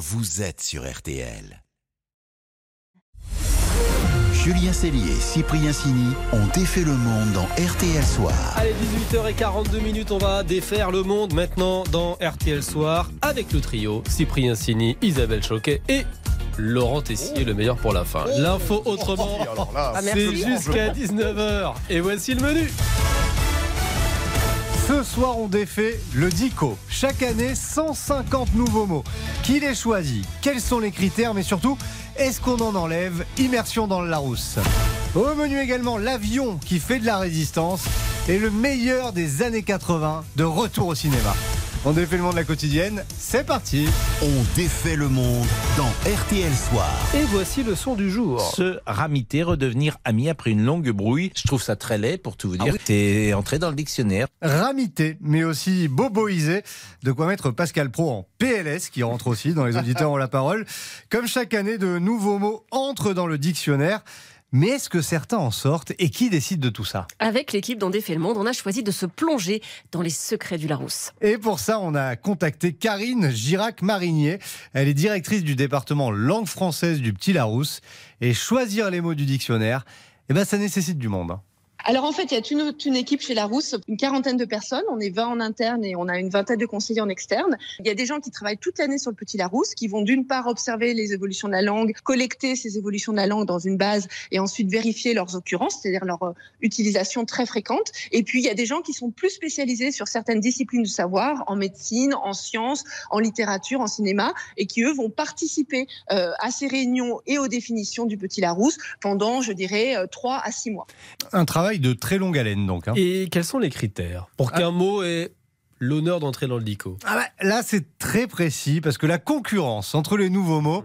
vous êtes sur RTL. Julien Cellier et Cyprien Sini ont défait le monde dans RTL Soir. Allez, 18h42 minutes, on va défaire le monde maintenant dans RTL Soir avec le trio Cyprien Sini, Isabelle Choquet et Laurent Tessier, le meilleur pour la fin. L'info autrement, Ah, c'est jusqu'à 19h. Et voici le menu. Ce soir, on défait le DICO. Chaque année, 150 nouveaux mots. Qui les choisit? Quels sont les critères? Mais surtout, est-ce qu'on en enlève? Immersion dans le Larousse. Au menu également, l'avion qui fait de la résistance et le meilleur des années 80 de retour au cinéma. On défait le monde de la quotidienne. C'est parti On défait le monde dans RTL Soir. Et voici le son du jour. se ramiter, redevenir ami après une longue brouille. Je trouve ça très laid pour tout vous Ah dire. C'est entré dans le dictionnaire. Ramité, mais aussi boboisé. De quoi mettre Pascal Pro en PLS, qui rentre aussi dans les auditeurs ont la parole. Comme chaque année, de nouveaux mots entrent dans le dictionnaire. Mais est-ce que certains en sortent et qui décide de tout ça? Avec l'équipe d'On défait le monde, on a choisi de se plonger dans les secrets du Larousse. Et pour ça, on a contacté Karine Girac-Marinier. Elle est directrice du département langue française du Petit Larousse. Et choisir les mots du dictionnaire, eh ben, ça nécessite du monde. Alors en fait, il y a une, équipe chez Larousse, une quarantaine de personnes. On est 20 en interne et on a une vingtaine de conseillers en externe. Il y a des gens qui travaillent toute l'année sur le Petit Larousse, qui vont d'une part observer les évolutions de la langue, collecter ces évolutions de la langue dans une base et ensuite vérifier leurs occurrences, c'est-à-dire leur euh, utilisation très fréquente. Et puis il y a des gens qui sont plus spécialisés sur certaines disciplines du savoir, en médecine, en sciences, en littérature, en cinéma, et qui eux vont participer euh, à ces réunions et aux définitions du Petit Larousse pendant, je dirais, euh, 3 à 6 mois. De très longue haleine, donc. hein. Et quels sont les critères pour qu'un mot ait l'honneur d'entrer dans le dico? Ah bah, là, c'est très précis parce que la concurrence entre les nouveaux mots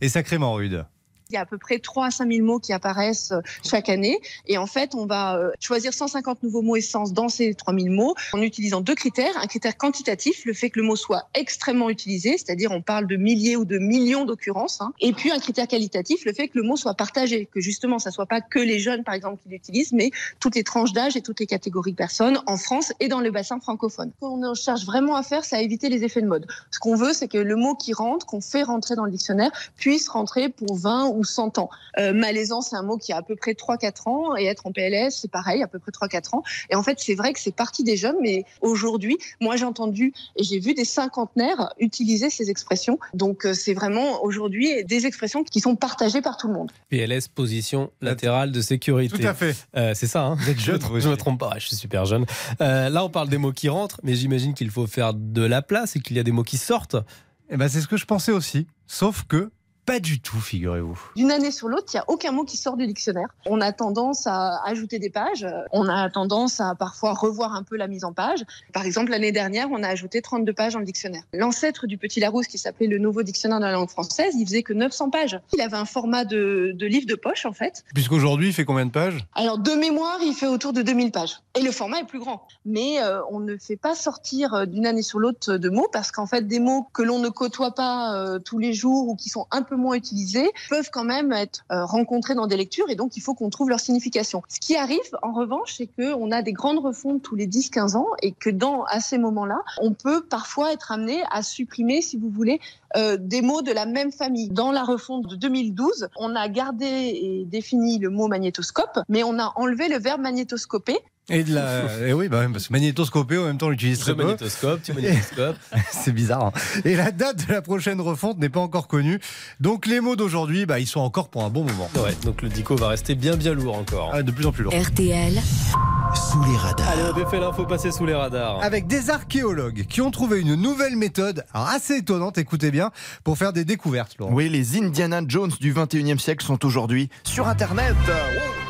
est sacrément rude. Il y a à peu près 3 à 5 000 mots qui apparaissent euh, chaque année. Et en fait, on va euh, choisir 150 nouveaux mots essence dans ces 3 000 mots en utilisant deux critères. Un critère quantitatif, le fait que le mot soit extrêmement utilisé, c'est-à-dire on parle de milliers ou de millions d'occurrences. hein. Et puis un critère qualitatif, le fait que le mot soit partagé, que justement, ça soit pas que les jeunes, par exemple, qui l'utilisent, mais toutes les tranches d'âge et toutes les catégories de personnes en France et dans le bassin francophone. Ce qu'on cherche vraiment à faire, c'est à éviter les effets de mode. Ce qu'on veut, c'est que le mot qui rentre, qu'on fait rentrer dans le dictionnaire, puisse rentrer pour 20 ou 100 ans. Euh, malaisant, c'est un mot qui a à peu près 3-4 ans, et être en PLS, c'est pareil, à peu près 3-4 ans. Et en fait, c'est vrai que c'est parti des jeunes, mais aujourd'hui, moi j'ai entendu et j'ai vu des cinquantenaires utiliser ces expressions. Donc euh, c'est vraiment aujourd'hui des expressions qui sont partagées par tout le monde. PLS, position latérale de sécurité. Tout à fait. Euh, c'est ça, hein Vous êtes jeune, Je, je me trompe pas, je suis super jeune. Euh, là, on parle des mots qui rentrent, mais j'imagine qu'il faut faire de la place et qu'il y a des mots qui sortent. Eh ben, c'est ce que je pensais aussi. Sauf que pas du tout, figurez-vous. D'une année sur l'autre, il n'y a aucun mot qui sort du dictionnaire. On a tendance à ajouter des pages, on a tendance à parfois revoir un peu la mise en page. Par exemple, l'année dernière, on a ajouté 32 pages dans le dictionnaire. L'ancêtre du Petit Larousse, qui s'appelait le Nouveau Dictionnaire de la langue française, il faisait que 900 pages. Il avait un format de, de livre de poche, en fait. Puisqu'aujourd'hui, il fait combien de pages? Alors, de mémoire, il fait autour de 2000 pages. Et le format est plus grand. Mais euh, on ne fait pas sortir euh, d'une année sur l'autre de mots parce qu'en fait, des mots que l'on ne côtoie pas euh, tous les jours ou qui sont un peu moins utilisés peuvent quand même être euh, rencontrés dans des lectures et donc il faut qu'on trouve leur signification. Ce qui arrive, en revanche, c'est qu'on a des grandes refontes tous les 10-15 ans et que dans, à ces moments-là, on peut parfois être amené à supprimer, si vous voulez, euh, des mots de la même famille. Dans la refonte de 2012, on a gardé et défini le mot magnétoscope, mais on a enlevé le verbe magnétoscoper. Et de la. Et oui, bah, parce que magnétoscopé, en même temps, on l'utilise Tu très peu. magnétoscope, tu magnétoscope. C'est bizarre. hein. Et la date de la prochaine refonte n'est pas encore connue. Donc les mots d'aujourd'hui, bah, ils sont encore pour un bon moment. ouais, donc le dico va rester bien bien lourd encore. Ah, de plus en plus lourd. RTL, Sous les radars. Allez, on défait l'info passer sous les radars. Avec des archéologues qui ont trouvé une nouvelle méthode, assez étonnante, écoutez bien, pour faire des découvertes, Laurent. Oui, les Indiana Jones du 21e siècle sont aujourd'hui sur Internet. Wow.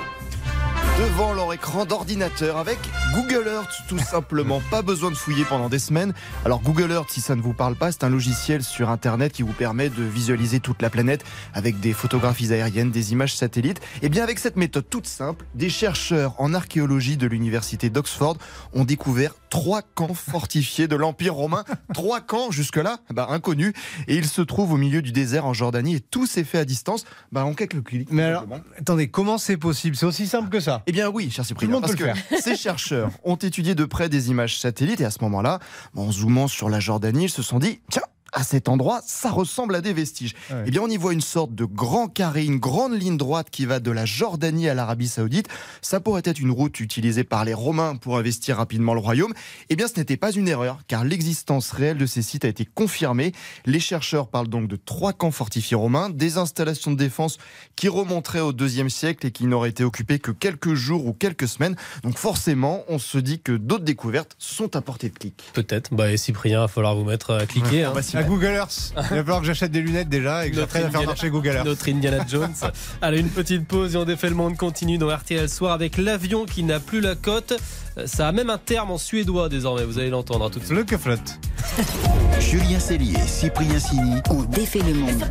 Devant leur écran d'ordinateur avec Google Earth, tout simplement. Pas besoin de fouiller pendant des semaines. Alors, Google Earth, si ça ne vous parle pas, c'est un logiciel sur Internet qui vous permet de visualiser toute la planète avec des photographies aériennes, des images satellites. Et bien, avec cette méthode toute simple, des chercheurs en archéologie de l'université d'Oxford ont découvert trois camps fortifiés de l'Empire romain. Trois camps, jusque-là, bah, inconnus. Et ils se trouvent au milieu du désert en Jordanie et tout s'est fait à distance, bah, en quelques clics. Mais alors, attendez, comment c'est possible? C'est aussi simple que ça. Eh bien oui, cher Cyprien, parce que ces chercheurs ont étudié de près des images satellites et à ce moment-là, en zoomant sur la Jordanie, ils se sont dit, tiens, à cet endroit, ça ressemble à des vestiges. Ouais. Eh bien, on y voit une sorte de grand carré, une grande ligne droite qui va de la Jordanie à l'Arabie Saoudite. Ça pourrait être une route utilisée par les Romains pour investir rapidement le royaume. Eh bien, ce n'était pas une erreur, car l'existence réelle de ces sites a été confirmée. Les chercheurs parlent donc de trois camps fortifiés romains, des installations de défense qui remonteraient au deuxième siècle et qui n'auraient été occupées que quelques jours ou quelques semaines. Donc forcément, on se dit que d'autres découvertes sont à portée de clic. Peut-être. Bah, et Cyprien, il va falloir vous mettre à cliquer. hein. Google Earth. Il va falloir que j'achète des lunettes déjà et que Notre j'apprenne à faire Indiana- marcher Google Earth. Notre Indiana Jones. Allez, une petite pause et on défait le monde continue dans RTL Soir avec l'avion qui n'a plus la cote. Euh, Ça a même un terme en suédois désormais, vous allez l'entendre tout de suite. Le que flotte. Julien Cellier, Cyprien Sini. On défait le monde.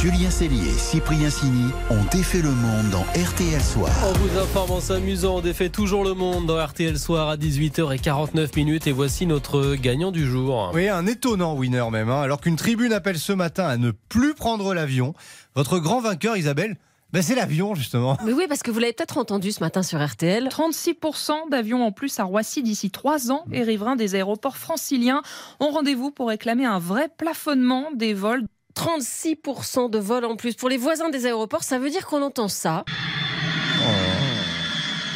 Julien Cellier, Cyprien Sini ont défait le monde dans RTL Soir. On vous informe en s'amusant, on défait toujours le monde dans RTL Soir à 18h49 minutes et voici notre gagnant du jour. Oui, un étonnant winner même. hein. Alors qu'une tribune appelle ce matin à ne plus prendre l'avion, votre grand vainqueur, Isabelle, ben c'est l'avion justement. Mais oui, parce que vous l'avez peut-être entendu ce matin sur RTL. 36% d'avions en plus à Roissy d'ici trois ans et riverains des aéroports franciliens ont rendez-vous pour réclamer un vrai plafonnement des vols 36% de vols en plus. Pour les voisins des aéroports, ça veut dire qu'on entend ça.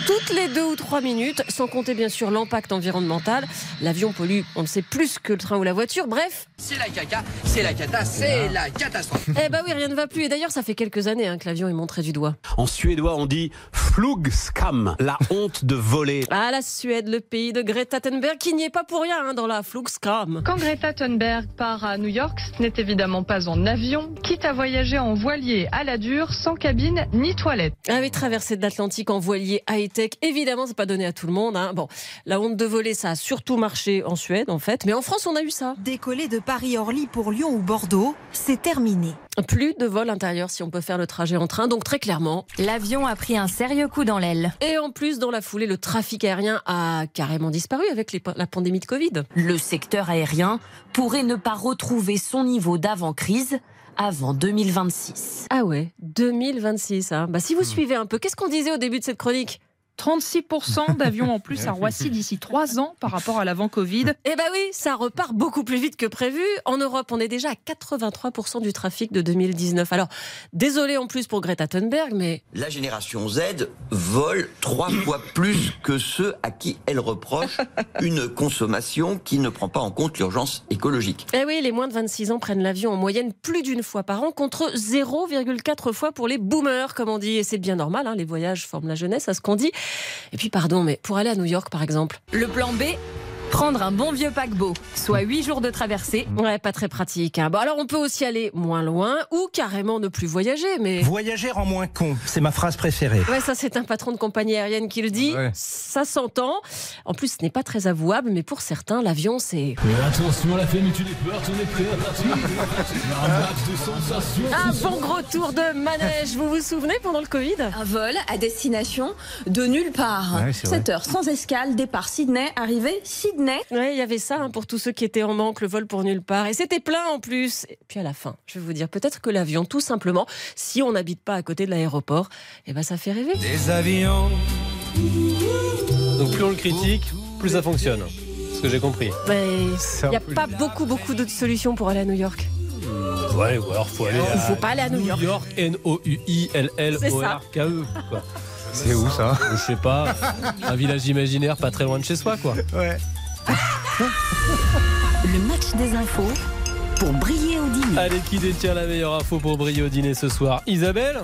Toutes les deux ou trois minutes, sans compter bien sûr l'impact environnemental. L'avion pollue, on le sait, plus que le train ou la voiture. Bref, C'est la caca, c'est la cata, c'est la catastrophe. eh bah oui, rien ne va plus. Et d'ailleurs, ça fait quelques années hein, que l'avion est montré du doigt. En suédois, on dit flugskam, la honte de voler. Ah, la Suède, le pays de Greta Thunberg, qui n'y est pas pour rien hein, dans la Fluxcram. Quand Greta Thunberg part à New York, ce n'est évidemment pas en avion, quitte à voyager en voilier à la dure, sans cabine ni toilette. Ah oui, traversée de l'Atlantique en voilier high-tech, évidemment, c'est pas donné à tout le monde. hein. Bon, la honte de voler, ça a surtout marché en Suède, en fait. Mais en France, on a eu ça. Décoller de Paris-Orly pour Lyon ou Bordeaux, c'est terminé. Plus de vols intérieurs si on peut faire le trajet en train. Donc très clairement, L'avion a pris un sérieux coup dans l'aile. Et en plus, dans la foulée, le trafic aérien a carrément disparu avec les- la pandémie de Covid. Le secteur aérien pourrait ne pas retrouver son niveau d'avant-crise avant 2026. Ah ouais, 2026. Hein. Bah, si vous suivez un peu, qu'est-ce qu'on disait au début de cette chronique? 36% d'avions en plus à Roissy d'ici trois ans par rapport à l'avant Covid. Eh bah oui, ça repart beaucoup plus vite que prévu. En Europe, on est déjà à 83% du trafic de 2019. Alors, désolé en plus pour Greta Thunberg, mais La génération Z vole trois fois plus que ceux à qui elle reproche une consommation qui ne prend pas en compte l'urgence écologique. eh oui, les moins de 26 ans prennent l'avion en moyenne plus d'une fois par an contre 0,4 fois pour les boomers, comme on dit. Et c'est bien normal, hein, les voyages forment la jeunesse, à ce qu'on dit. Et puis, pardon, mais pour aller à New York, par exemple, Le plan B Prendre un bon vieux paquebot, soit 8 jours de traversée. ouais, pas très pratique. hein. Bon, alors on peut aussi aller moins loin ou carrément ne plus voyager, mais. Voyager en moins con, c'est ma phrase préférée. Ouais, ça c'est un patron de compagnie aérienne qui le dit. Ouais. Ça s'entend. En plus, ce n'est pas très avouable, mais pour certains, l'avion c'est. attention, la à partir. Un max de sensations. Un bon gros tour de manège. Vous vous souvenez pendant le Covid? Un vol à destination de nulle part. Ouais, c'est vrai. 7 heures sans escale, départ Sydney, arrivée Sydney. Ouais, il y avait ça hein, pour tous ceux qui étaient en manque, le vol pour nulle part. Et c'était plein en plus. Et puis à la fin, je vais vous dire, peut-être que l'avion, tout simplement, si on n'habite pas à côté de l'aéroport, eh ben ça fait rêver. Des avions. Donc plus on le critique, plus ça fonctionne. Ce que j'ai compris. Il n'y a pas beaucoup, beaucoup d'autres solutions pour aller à New York. Ouais, ou alors faut aller Il à faut pas aller à New York. N-O-U-I-L-L-O-R-K-E. E, quoi. C'est où ça? Je sais pas, un village imaginaire pas très loin de chez soi, quoi. Ouais. Le match des infos pour briller au dîner. Allez, qui détient la meilleure info pour briller au dîner ce soir Isabelle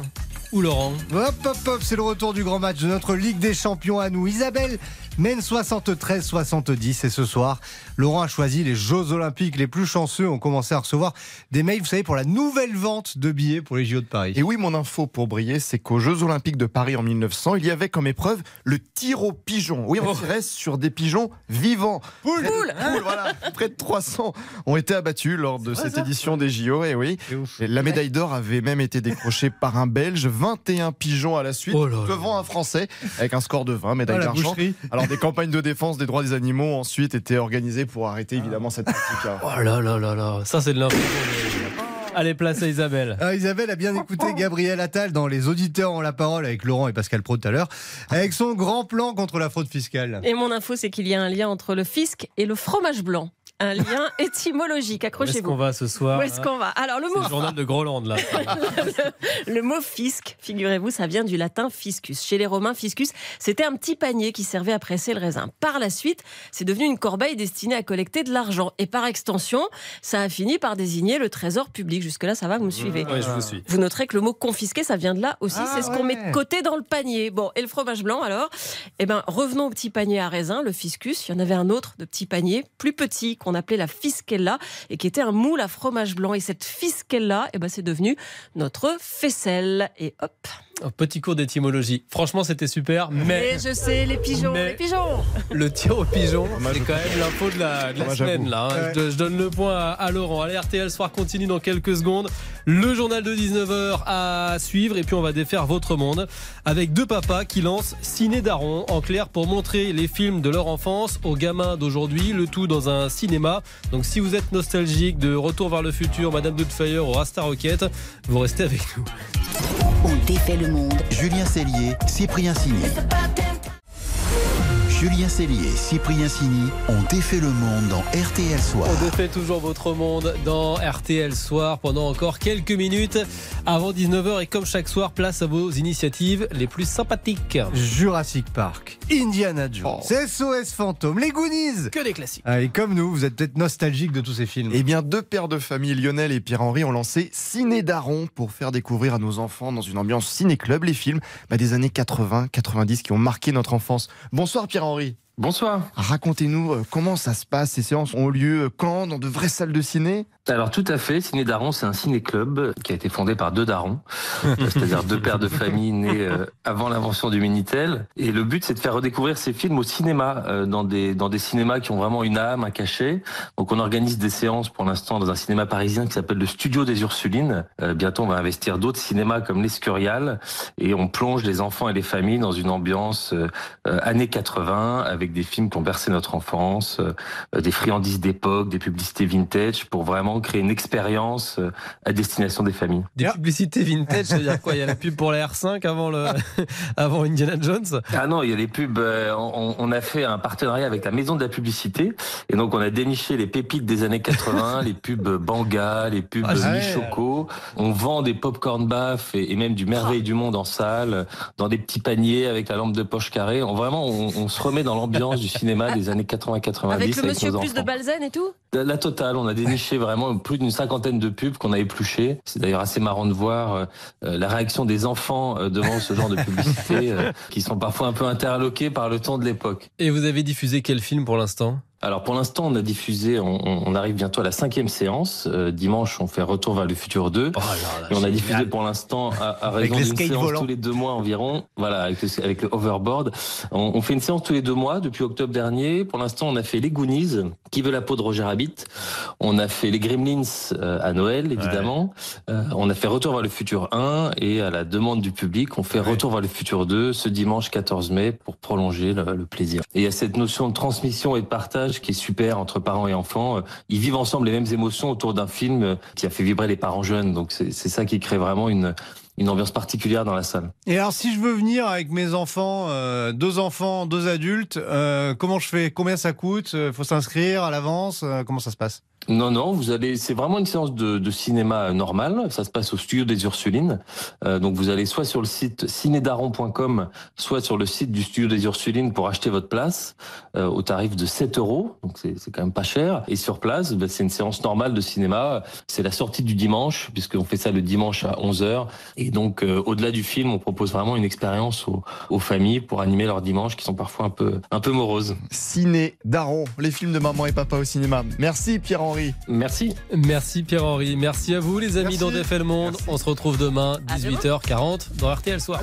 ou Laurent? Hop, hop, hop, c'est le retour du grand match de notre Ligue des Champions à nous. Isabelle mène 73-70 et ce soir, Laurent a choisi les Jeux Olympiques. Les plus chanceux ont commencé à recevoir des mails, vous savez, pour la nouvelle vente de billets pour les JO de Paris. Et oui, mon info pour briller, c'est qu'aux Jeux Olympiques de Paris en 1900, il y avait comme épreuve le tir au pigeon. Oui, on tirait sur des pigeons vivants. Poule Poule, voilà. Près de 300 ont été abattus lors de cette édition des JO. Et oui, C'est ouf. Et la médaille d'or avait même été décrochée par un Belge, 21 pigeons à la suite, Oh là là. devant un Français, avec un score de 20, médaille Oh, d'argent. Alors des campagnes de défense des droits des animaux ont ensuite été organisées pour arrêter évidemment cette pratique. hein. Oh là là là là, ça c'est de l'info. Allez, place à Isabelle. Ah, Isabelle a bien écouté Gabriel Attal dans Les auditeurs ont la parole avec Laurent et Pascal Pro tout à l'heure, avec son grand plan contre la fraude fiscale. Et mon info, c'est qu'il y a un lien entre le fisc et le fromage blanc. Un lien étymologique. Où est-ce Accrochez-vous. qu'on va ce soir Où est-ce hein qu'on va Alors, le C'est mot le journal de Groland, là. le mot fisc, figurez-vous, ça vient du latin fiscus. Chez les Romains, fiscus, c'était un petit panier qui servait à presser le raisin. Par la suite, c'est devenu une corbeille destinée à collecter de l'argent. Et par extension, ça a fini par désigner le trésor public. Jusque-là, ça va, vous me suivez Oui, je vous suis. Vous noterez que le mot confisqué, ça vient de là aussi. Ah, c'est ce qu'on met de côté dans le panier. Bon, et le fromage blanc alors? Eh ben, revenons au petit panier à raisin, le fiscus. Il y en avait un autre de petit panier, plus petit, qu'on appelait la fiskella, et qui était un moule à fromage blanc. Et cette fiskella, eh ben, c'est devenu notre faisselle. Et hop. Un petit cours d'étymologie. Franchement, c'était super, mais Et je sais, les pigeons, mais- les pigeons. le tir au pigeon, Moi, c'est je- quand même l'info de la, de la Moi, semaine. Là, hein. Ouais. je, je donne le point à, à Laurent. Allez, RTL Soir continue dans quelques secondes. Le journal de 19h à suivre. Et puis, on va défaire votre monde avec deux papas qui lancent Ciné Daron. En clair, pour montrer les films de leur enfance aux gamins d'aujourd'hui. Le tout dans un cinéma. Donc, si vous êtes nostalgique de Retour vers le futur, Madame Doubtfire ou Rasta Rocket, vous restez avec nous. On défait le monde. Julien Cellier, Cyprien Signé. Julien Cellier Cyprien Sini ont défait le monde dans RTL Soir. On défait toujours votre monde dans RTL Soir pendant encore quelques minutes avant 19h et comme chaque soir, place à vos initiatives les plus sympathiques. Jurassic Park, Indiana Jones, SOS Fantôme, les Goonies. Que des classiques. Ah, et comme nous, vous êtes peut-être nostalgique de tous ces films. Eh bien, deux pères de famille, Lionel et Pierre-Henri, ont lancé Ciné Daron pour faire découvrir à nos enfants dans une ambiance ciné-club les films bah, des années 80-90 qui ont marqué notre enfance. Bonsoir Pierre-Henri. Bonsoir. Racontez-nous euh, comment ça se passe. Ces séances ont lieu euh, quand? Dans de vraies salles de ciné? Alors tout à fait, Ciné Daron, c'est un ciné-club qui a été fondé par deux darons, c'est-à-dire deux pères de famille nés euh, avant l'invention du Minitel. Et le but, c'est de faire redécouvrir ces films au cinéma, euh, dans des dans des cinémas qui ont vraiment une âme, un cachet. Donc on organise des séances pour l'instant dans un cinéma parisien qui s'appelle le Studio des Ursulines. Euh, bientôt, on va investir d'autres cinémas comme l'Escurial et on plonge les enfants et les familles dans une ambiance années 80 avec des films qui ont bercé notre enfance, des friandises d'époque, des publicités vintage pour vraiment créer une expérience euh, à destination des familles. Des publicités vintage, ça veut dire quoi Il y a la pub pour la R5 avant, le... avant Indiana Jones? Ah non, il y a des pubs. euh, on, on a fait un partenariat avec la maison de la publicité et donc on a déniché les pépites des années 80, les pubs Banga, les pubs Ah, ouais. Michoco. On vend des popcorn baff et, et même du merveille du monde en salle, dans des petits paniers avec la lampe de poche carrée. On, vraiment, on, on se remet dans l'ambiance du cinéma des années 80-90 Avec le monsieur nos plus de. Balzen et tout? La la totale, on a déniché vraiment plus d'une cinquantaine de pubs qu'on a épluchées. C'est d'ailleurs assez marrant de voir euh, la réaction des enfants euh, devant ce genre de publicité, euh, qui sont parfois un peu interloqués par le temps de l'époque. Et vous avez diffusé quel film pour l'instant? Alors pour l'instant, on a diffusé, on, arrive bientôt à la cinquième séance. Euh, dimanche, on fait Retour vers le futur 2. Oh et on a diffusé pour l'instant à, raison d'une séance tous les deux mois environ. Voilà, avec le, avec le overboard. On, on fait une séance tous les deux mois depuis octobre dernier. Pour l'instant, on a fait les Goonies, Qui veut la peau de Roger Rabbit? On a fait les Gremlins euh, à Noël, évidemment. Euh, on a fait Retour vers le futur 1 et à la demande du public, on fait Retour vers le futur 2 ce dimanche 14 mai pour prolonger le, le plaisir. Et il y a cette notion de transmission et de partage qui est super entre parents et enfants. Euh, Ils vivent ensemble les mêmes émotions autour d'un film euh, qui a fait vibrer les parents jeunes. Donc c'est c'est ça qui crée vraiment une, une ambiance particulière dans la salle. Et alors, si je veux venir avec mes enfants, euh, deux enfants, deux adultes, euh, comment je fais? Combien ça coûte? Euh, Faut s'inscrire à l'avance? Euh, Comment ça se passe? Non, non, vous allez. C'est vraiment une séance de, de cinéma normal. Ça se passe au studio des Ursulines. Euh, donc vous allez soit sur le site cinédaron.com, soit sur le site du studio des Ursulines pour acheter votre place euh, au tarif de 7 euros. Donc c'est c'est quand même pas cher. Et sur place, bah, c'est une séance normale de cinéma. C'est la sortie du dimanche puisqu'on fait ça le dimanche à 11 h Et donc euh, au-delà du film, on propose vraiment une expérience aux, aux familles pour animer leurs dimanches qui sont parfois un peu un peu moroses. Ciné Daron, les films de maman et papa au cinéma. Merci Pierre-Henri. Merci. Merci Pierre-Henri. Merci à vous les amis le Monde. On se retrouve demain. 18h40 dans RTL Soir.